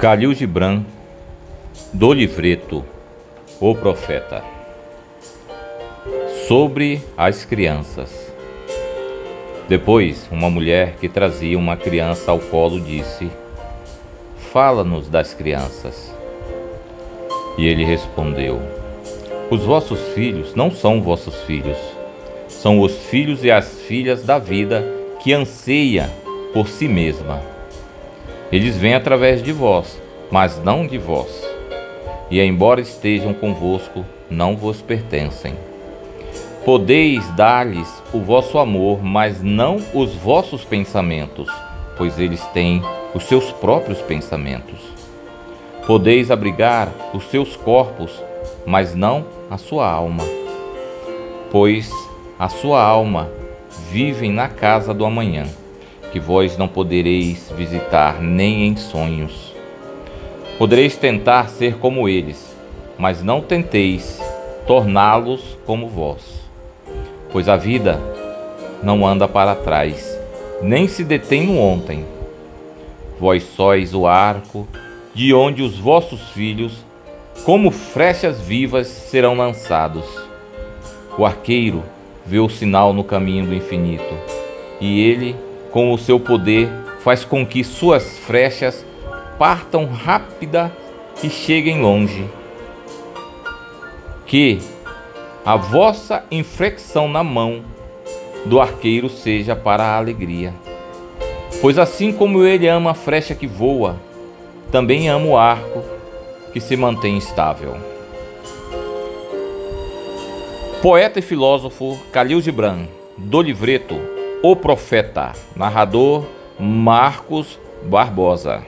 Calil Gibran, do livreto O Profeta, sobre as crianças. Depois, uma mulher que trazia uma criança ao colo disse: Fala-nos das crianças. E ele respondeu: Os vossos filhos não são vossos filhos, são os filhos e as filhas da vida que anseia por si mesma. Eles vêm através de vós, mas não de vós. E embora estejam convosco, não vos pertencem. Podeis dar-lhes o vosso amor, mas não os vossos pensamentos, pois eles têm os seus próprios pensamentos. Podeis abrigar os seus corpos, mas não a sua alma, pois a sua alma vive na casa do amanhã que vós não podereis visitar nem em sonhos. Podereis tentar ser como eles, mas não tenteis torná-los como vós. Pois a vida não anda para trás, nem se detém no ontem. Vós sois o arco de onde os vossos filhos, como flechas vivas, serão lançados. O arqueiro vê o sinal no caminho do infinito, e ele com o seu poder, faz com que suas flechas partam rápida e cheguem longe. Que a vossa inflexão na mão do arqueiro seja para a alegria. Pois assim como ele ama a flecha que voa, também ama o arco que se mantém estável. Poeta e filósofo Khalil Gibran, do livreto o Profeta, narrador Marcos Barbosa.